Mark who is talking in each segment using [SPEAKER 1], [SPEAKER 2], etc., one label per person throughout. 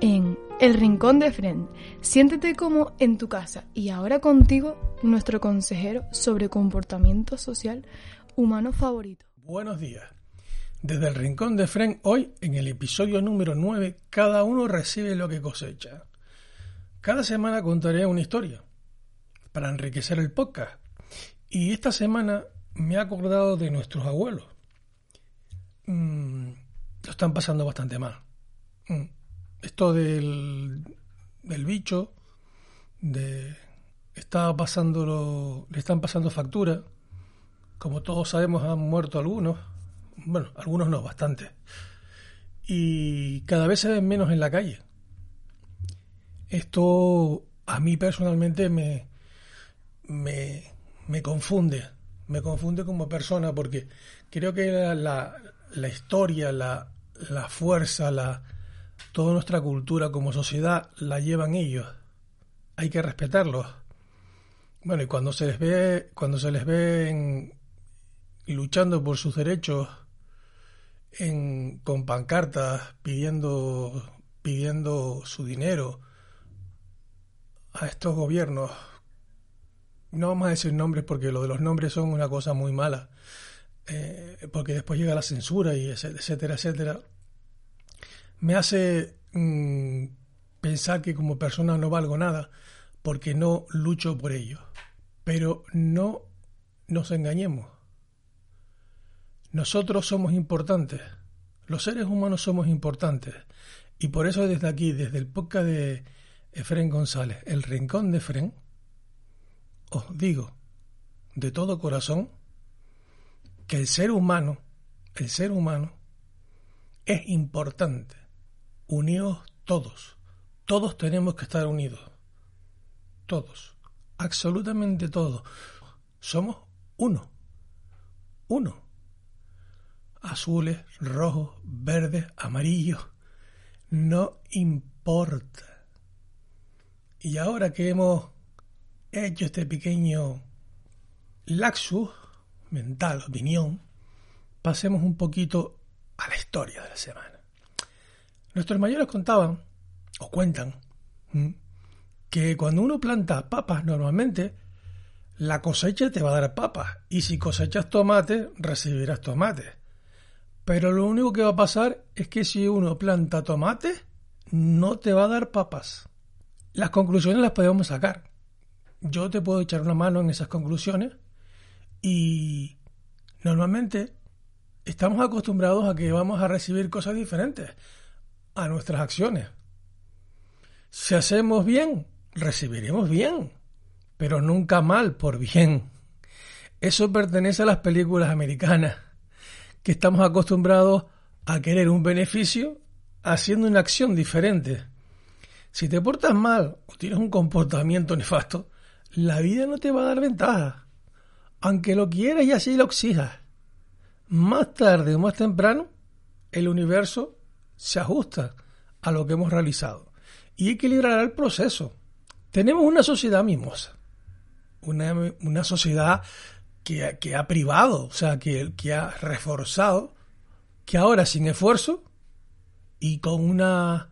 [SPEAKER 1] en El Rincón de Friend. Siéntete como en tu casa y ahora contigo nuestro consejero sobre comportamiento social humano favorito.
[SPEAKER 2] Buenos días. Desde el Rincón de Friend, hoy en el episodio número 9, cada uno recibe lo que cosecha. Cada semana contaré una historia para enriquecer el podcast. Y esta semana me he acordado de nuestros abuelos. Mm, lo están pasando bastante mal Mm. Esto del, del bicho, de está le están pasando factura. Como todos sabemos, han muerto algunos. Bueno, algunos no, bastante. Y cada vez se ven menos en la calle. Esto a mí personalmente me, me, me confunde. Me confunde como persona porque creo que la, la, la historia, la, la fuerza, la, Toda nuestra cultura como sociedad la llevan ellos. Hay que respetarlos. Bueno, y cuando se les ve, cuando se les ve luchando por sus derechos en, con pancartas pidiendo, pidiendo su dinero a estos gobiernos, no vamos a decir nombres porque lo de los nombres son una cosa muy mala, eh, porque después llega la censura y etcétera, etcétera me hace mm, pensar que como persona no valgo nada porque no lucho por ello. Pero no nos engañemos. Nosotros somos importantes. Los seres humanos somos importantes. Y por eso desde aquí, desde el podcast de Efren González, el rincón de Efren, os digo de todo corazón que el ser humano, el ser humano, es importante unidos todos. Todos tenemos que estar unidos. Todos. Absolutamente todos. Somos uno. Uno. Azules, rojos, verdes, amarillos. No importa. Y ahora que hemos hecho este pequeño laxus mental, opinión, pasemos un poquito a la historia de la semana. Nuestros mayores contaban, o cuentan, que cuando uno planta papas normalmente, la cosecha te va a dar papas. Y si cosechas tomate, recibirás tomate. Pero lo único que va a pasar es que si uno planta tomate, no te va a dar papas. Las conclusiones las podemos sacar. Yo te puedo echar una mano en esas conclusiones y normalmente estamos acostumbrados a que vamos a recibir cosas diferentes a nuestras acciones. Si hacemos bien, recibiremos bien, pero nunca mal por bien. Eso pertenece a las películas americanas, que estamos acostumbrados a querer un beneficio haciendo una acción diferente. Si te portas mal o tienes un comportamiento nefasto, la vida no te va a dar ventaja, aunque lo quieras y así lo exijas. Más tarde o más temprano, el universo se ajusta a lo que hemos realizado y equilibrará el proceso. Tenemos una sociedad mimosa, una, una sociedad que, que, ha privado, o sea, que, que ha reforzado, que ahora sin esfuerzo y con una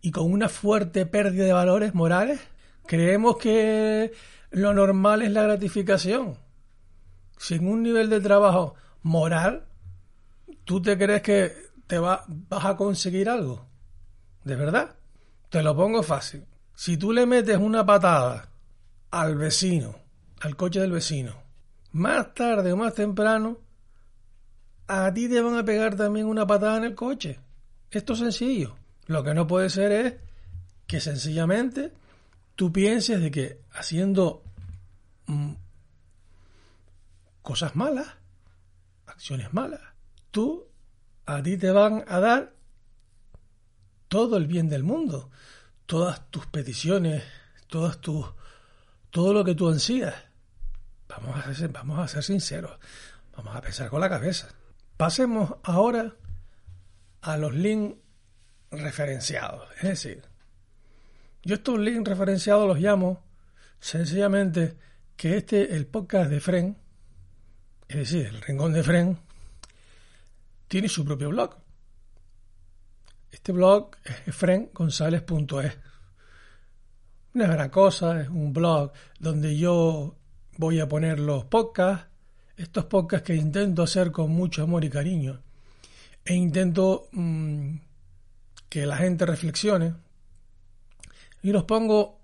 [SPEAKER 2] y con una fuerte pérdida de valores morales, creemos que lo normal es la gratificación. Sin un nivel de trabajo moral, ¿tú te crees que te va, vas a conseguir algo. ¿De verdad? Te lo pongo fácil. Si tú le metes una patada al vecino, al coche del vecino, más tarde o más temprano, a ti te van a pegar también una patada en el coche. Esto es sencillo. Lo que no puede ser es que sencillamente tú pienses de que haciendo mm, cosas malas, acciones malas, tú a ti te van a dar todo el bien del mundo, todas tus peticiones, todas tus, todo lo que tú ansías. Vamos a, ser, vamos a ser sinceros, vamos a pensar con la cabeza. Pasemos ahora a los links referenciados. Es decir, yo estos links referenciados los llamo sencillamente que este, el podcast de Fren, es decir, el Rincón de Fren, tiene su propio blog. Este blog es frengonzalez.es. Una gran cosa, es un blog donde yo voy a poner los podcasts, estos podcasts que intento hacer con mucho amor y cariño. E intento mm, que la gente reflexione. Y los pongo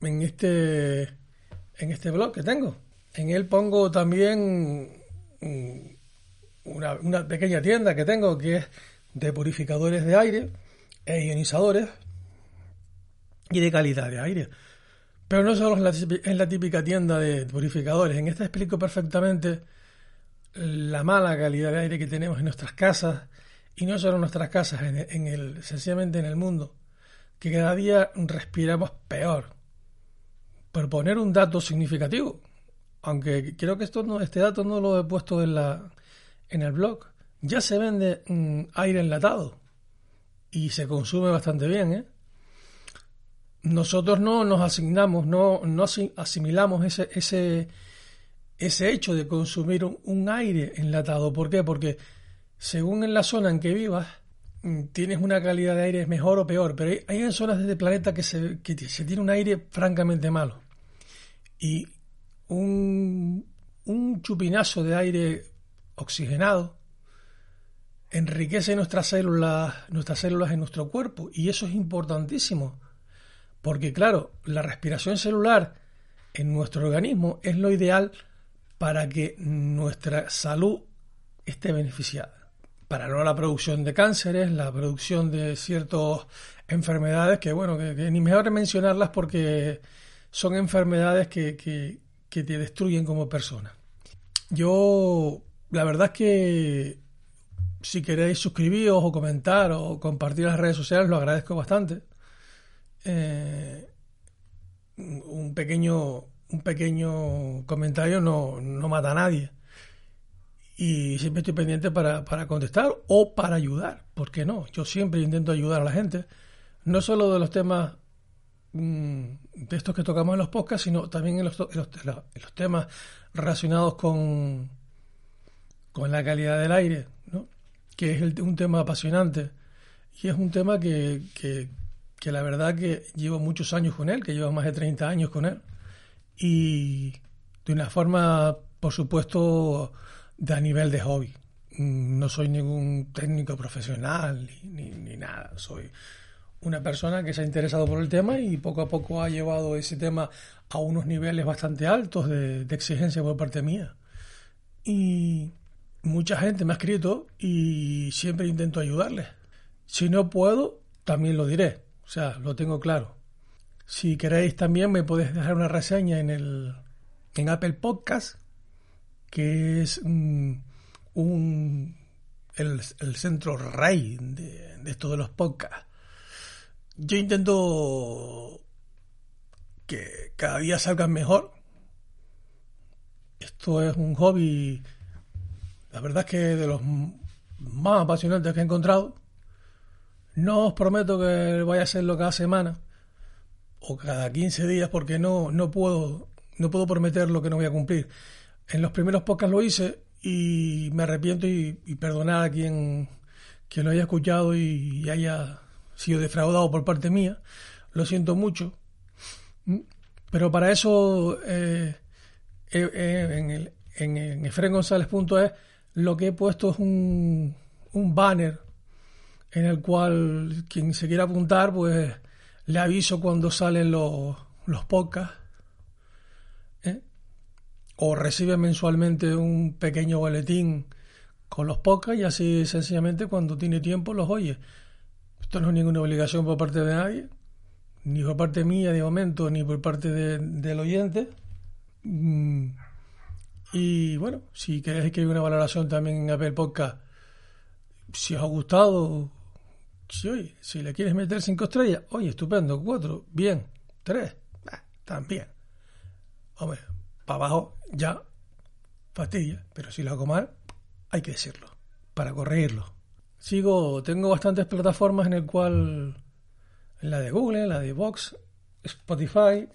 [SPEAKER 2] en este, en este blog que tengo. En él pongo también mm, una, una pequeña tienda que tengo que es de purificadores de aire e ionizadores y de calidad de aire. Pero no solo en la, típica tienda de purificadores. En esta explico perfectamente la mala calidad de aire que tenemos en nuestras casas y no solo en nuestras casas, en, el, sencillamente en el mundo, que cada día respiramos peor. Por poner un dato significativo, aunque creo que esto no, este dato no lo he puesto en, la, en el blog, ya se vende mm, aire enlatado y se consume bastante bien, ¿eh? nosotros no nos asignamos, no, no asimilamos ese, ese, ese hecho de consumir un, aire enlatado. ¿Por qué? Porque según en la zona en que vivas, mm, tienes una calidad de aire mejor o peor, pero hay, hay zonas del planeta que se, que se tiene un aire francamente malo. Y un, un chupinazo de aire oxigenado enriquece nuestras células, nuestras células en nuestro cuerpo y eso es importantísimo porque claro, la respiración celular en nuestro organismo es lo ideal para que nuestra salud esté beneficiada. Para no la producción de cánceres, la producción de ciertas enfermedades que, bueno, que, ni mejor mencionarlas porque son enfermedades que, que, que te destruyen como persona. Yo, la verdad es que si queréis suscribiros o comentar o compartir las redes sociales, lo agradezco bastante eh, un pequeño un pequeño comentario no, no, mata a nadie. Y siempre estoy pendiente para, para, contestar o para ayudar. ¿Por qué no? Yo siempre intento ayudar a la gente. No solo de los temas mm, de estos que tocamos en los podcasts, sino también en los, los, los, temas relacionados con, con la calidad del aire, ¿no? que es un tema apasionante. Y es un tema que, que, que la verdad que llevo muchos años con él, que llevo más de 30 años con él, y de una forma, por supuesto, de a nivel de hobby. No soy ningún técnico profesional ni, ni, nada, soy una persona que se ha interesado por el tema y poco a poco ha llevado ese tema a unos niveles bastante altos de, de exigencia por parte mía. Y mucha gente me ha escrito y siempre intento ayudarles. Si no puedo, también lo diré o sea, lo tengo claro. Si queréis también me podéis dejar una reseña en el en Apple Podcast, que es un, el, centro rey de, de esto de los podcasts. Yo intento que cada día salgan mejor. Esto es un hobby, la verdad es que de los más apasionantes que he encontrado. No os prometo que vaya a hacerlo cada semana o cada 15 días porque no, no, puedo, no puedo prometer lo que no voy a cumplir. En los primeros podcasts lo hice y me arrepiento y, perdonar a quien, quien lo haya escuchado y, haya sido defraudado por parte mía. Lo siento mucho. Pero para eso eh, eh, eh, en, el, en, en lo que he puesto es un, un banner en el cual quien se quiera apuntar, pues le aviso cuando salen los, los. ¿eh? O recibe mensualmente un pequeño boletín con los podcasts y así sencillamente cuando tiene tiempo los oye. Esto no es ninguna obligación por parte de nadie, ni por parte mía de momento, ni por parte del oyente. Mm. Y bueno, si queréis que haya una valoración también en Apple Podcast, si os ha gustado, Si, oye, si le quieres meter cinco estrellas, oye, estupendo, cuatro, bien, tres, también. Hombre, para abajo ya fastidia, pero si lo hago mal, hay que decirlo, para corregirlo. Sigo, tengo bastantes plataformas en el cual, la de Google, la de Vox, Spotify,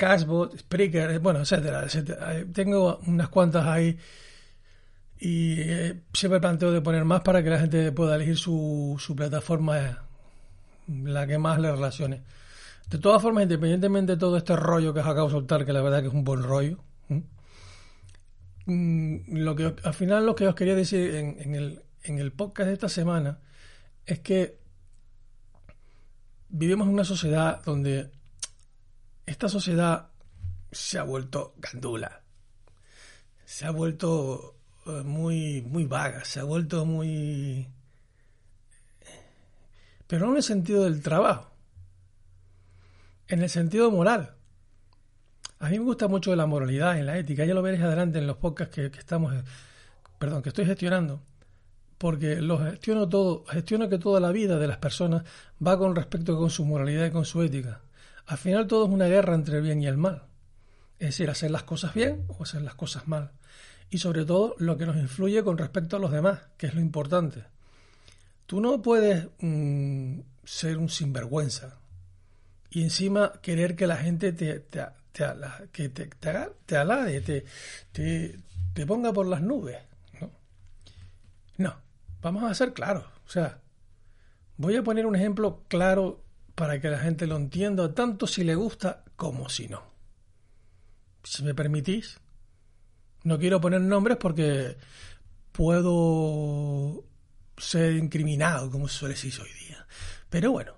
[SPEAKER 2] Cashbot, Spreaker, bueno, etcétera, etcétera. Tengo unas cuantas ahí y eh, siempre planteo de poner más para que la gente pueda elegir su, su plataforma, la que más le relacione. De todas formas, independientemente de todo este rollo que os acabo de soltar, que la verdad que es un buen rollo, mm, lo que al final lo que os quería decir en, el, en el podcast de esta semana es que vivimos en una sociedad donde esta sociedad se ha vuelto gandula, se ha vuelto eh, muy, muy vaga, se ha vuelto muy... Pero no en el sentido del trabajo, en el sentido moral. A mí me gusta mucho la moralidad y la ética, ya lo veréis adelante en los podcasts que, que estamos, perdón, que estoy gestionando, porque lo gestiono todo, gestiono que toda la vida de las personas va con respecto con su moralidad y con su ética. Al final todo es una guerra entre el bien y el mal. Es decir, hacer las cosas bien o hacer las cosas mal. Y sobre todo lo que nos influye con respecto a los demás, que es lo importante. Tú no puedes mm, ser un sinvergüenza y encima querer que la gente te, te, te, que te, te, alade, te, te, ponga por las nubes. ¿no? no, vamos a ser claros. O sea, voy a poner un ejemplo claro para que la gente lo entienda, tanto si le gusta como si no. Si me permitís, no quiero poner nombres porque puedo ser incriminado, como suele decir hoy día. Pero bueno,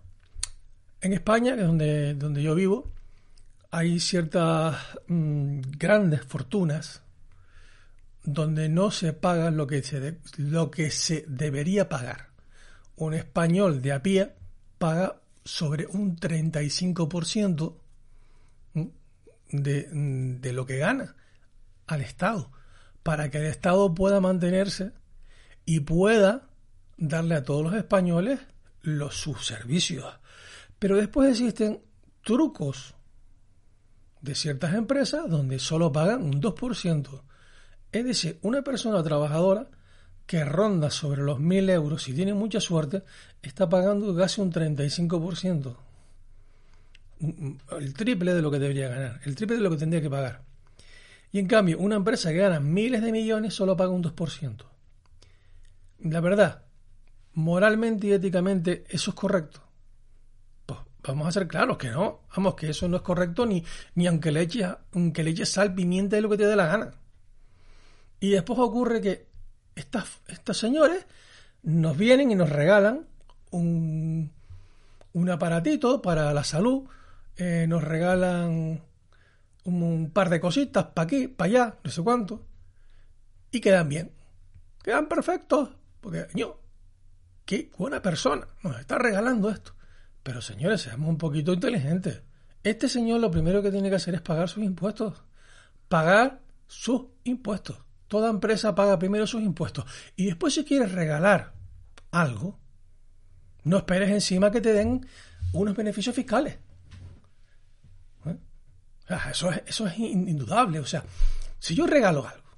[SPEAKER 2] en España, que es donde, donde yo vivo, hay ciertas mm, grandes fortunas donde no se paga lo que se, lo que se debería pagar. Un español de a pie paga sobre un 35% de, de lo que gana al Estado, para que el Estado pueda mantenerse y pueda darle a todos los españoles los, sus servicios. Pero después existen trucos de ciertas empresas donde solo pagan un 2%. Es decir, una persona trabajadora que ronda sobre los 1.000 euros, si tiene mucha suerte, está pagando casi un 35%. El triple de lo que debería ganar, el triple de lo que tendría que pagar. Y en cambio, una empresa que gana miles de millones solo paga un 2%. La verdad, moralmente y éticamente, eso es correcto. Pues vamos a ser claros que no. Vamos, que eso no es correcto ni, ni aunque, le eches, aunque le eches sal, pimienta y lo que te dé la gana. Y después ocurre que estas, estos señores nos vienen y nos regalan un, un aparatito para la salud, eh, nos regalan un, par de cositas para aquí, para allá, no sé cuánto, y quedan bien, quedan perfectos, porque yo, qué buena persona, nos está regalando esto. Pero señores, seamos un poquito inteligentes. Este señor lo primero que tiene que hacer es pagar sus impuestos. Pagar sus impuestos. Toda empresa paga primero sus impuestos. Y después si quieres regalar algo, no esperes encima que te den unos beneficios fiscales. ¿Eh? Eso, es, eso es indudable. O sea, si yo regalo algo,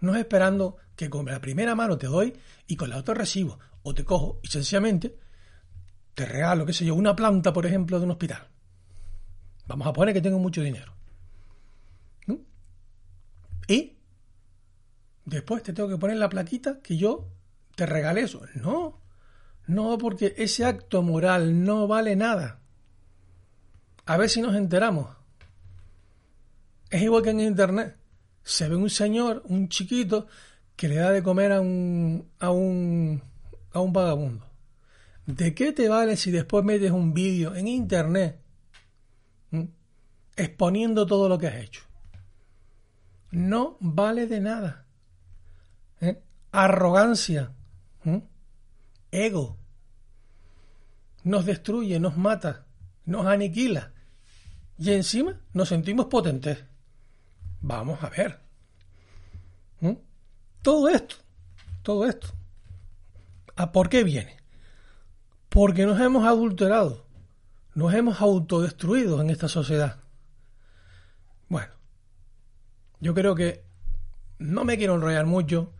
[SPEAKER 2] no es esperando que con la primera mano te doy y con la otra recibo, o te cojo y sencillamente te regalo, qué sé yo, una planta, por ejemplo, de un hospital. Vamos a poner que tengo mucho dinero. Y Después te tengo que poner la plaquita que yo te regalé eso. No, no, porque ese acto moral no vale nada. A ver si nos enteramos. Es igual que en Internet. Se ve un señor, un chiquito, que le da de comer a un, a un, a un vagabundo. ¿De qué te vale si después metes un vídeo en Internet exponiendo todo lo que has hecho? No vale de nada. Arrogancia, ego. Nos destruye, nos mata, nos aniquila. Y encima nos sentimos potentes. Vamos a ver. Todo esto, todo esto. ¿A por qué viene? Porque nos hemos adulterado, nos hemos autodestruido en esta sociedad. Bueno, yo creo que no me quiero enrollar mucho,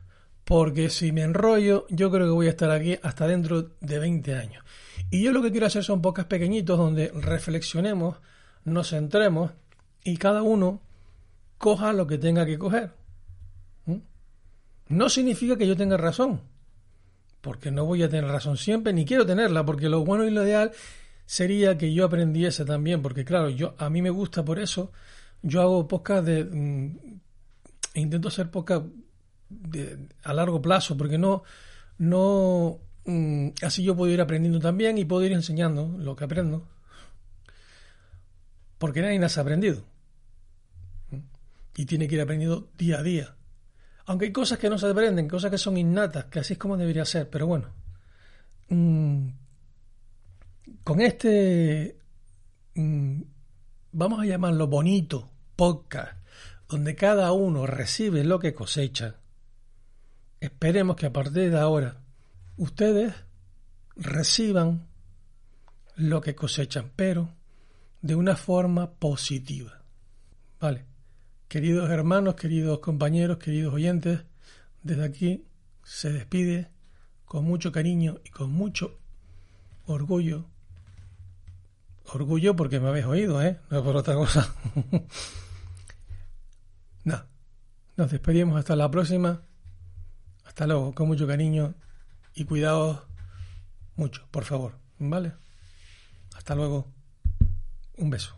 [SPEAKER 2] porque si me enrollo, yo creo que voy a estar aquí hasta dentro de 20 años. Y yo lo que quiero hacer son pocas pequeñitos donde reflexionemos, nos centremos y cada uno coja lo que tenga que coger. ¿Mm? No significa que yo tenga razón, porque no voy a tener razón siempre, ni quiero tenerla, porque lo bueno y lo ideal sería que yo aprendiese también, porque claro, yo a mí me gusta por eso, yo hago podcast de mm, intento hacer podcast a largo plazo, porque no no mm, así yo puedo ir aprendiendo también y puedo ir enseñando lo que aprendo. Porque nadie nace aprendido. Y tiene que ir aprendiendo día a día. Aunque hay cosas que no se aprenden, cosas que son innatas, que así es como debería ser, pero bueno. Mm, con este, mm, vamos a llamarlo bonito, podcast, donde cada uno recibe lo que cosecha, esperemos que a partir de ahora ustedes reciban lo que cosechan, pero de una forma positiva. Vale. Queridos hermanos, queridos compañeros, queridos oyentes, desde aquí se despide con mucho cariño y con mucho orgullo. Orgullo porque me habéis oído, ¿eh? No por otra cosa. no. Nos despedimos hasta la próxima. Hasta luego, con mucho cariño y cuidados mucho, por favor. ¿Vale? Hasta luego. Un beso.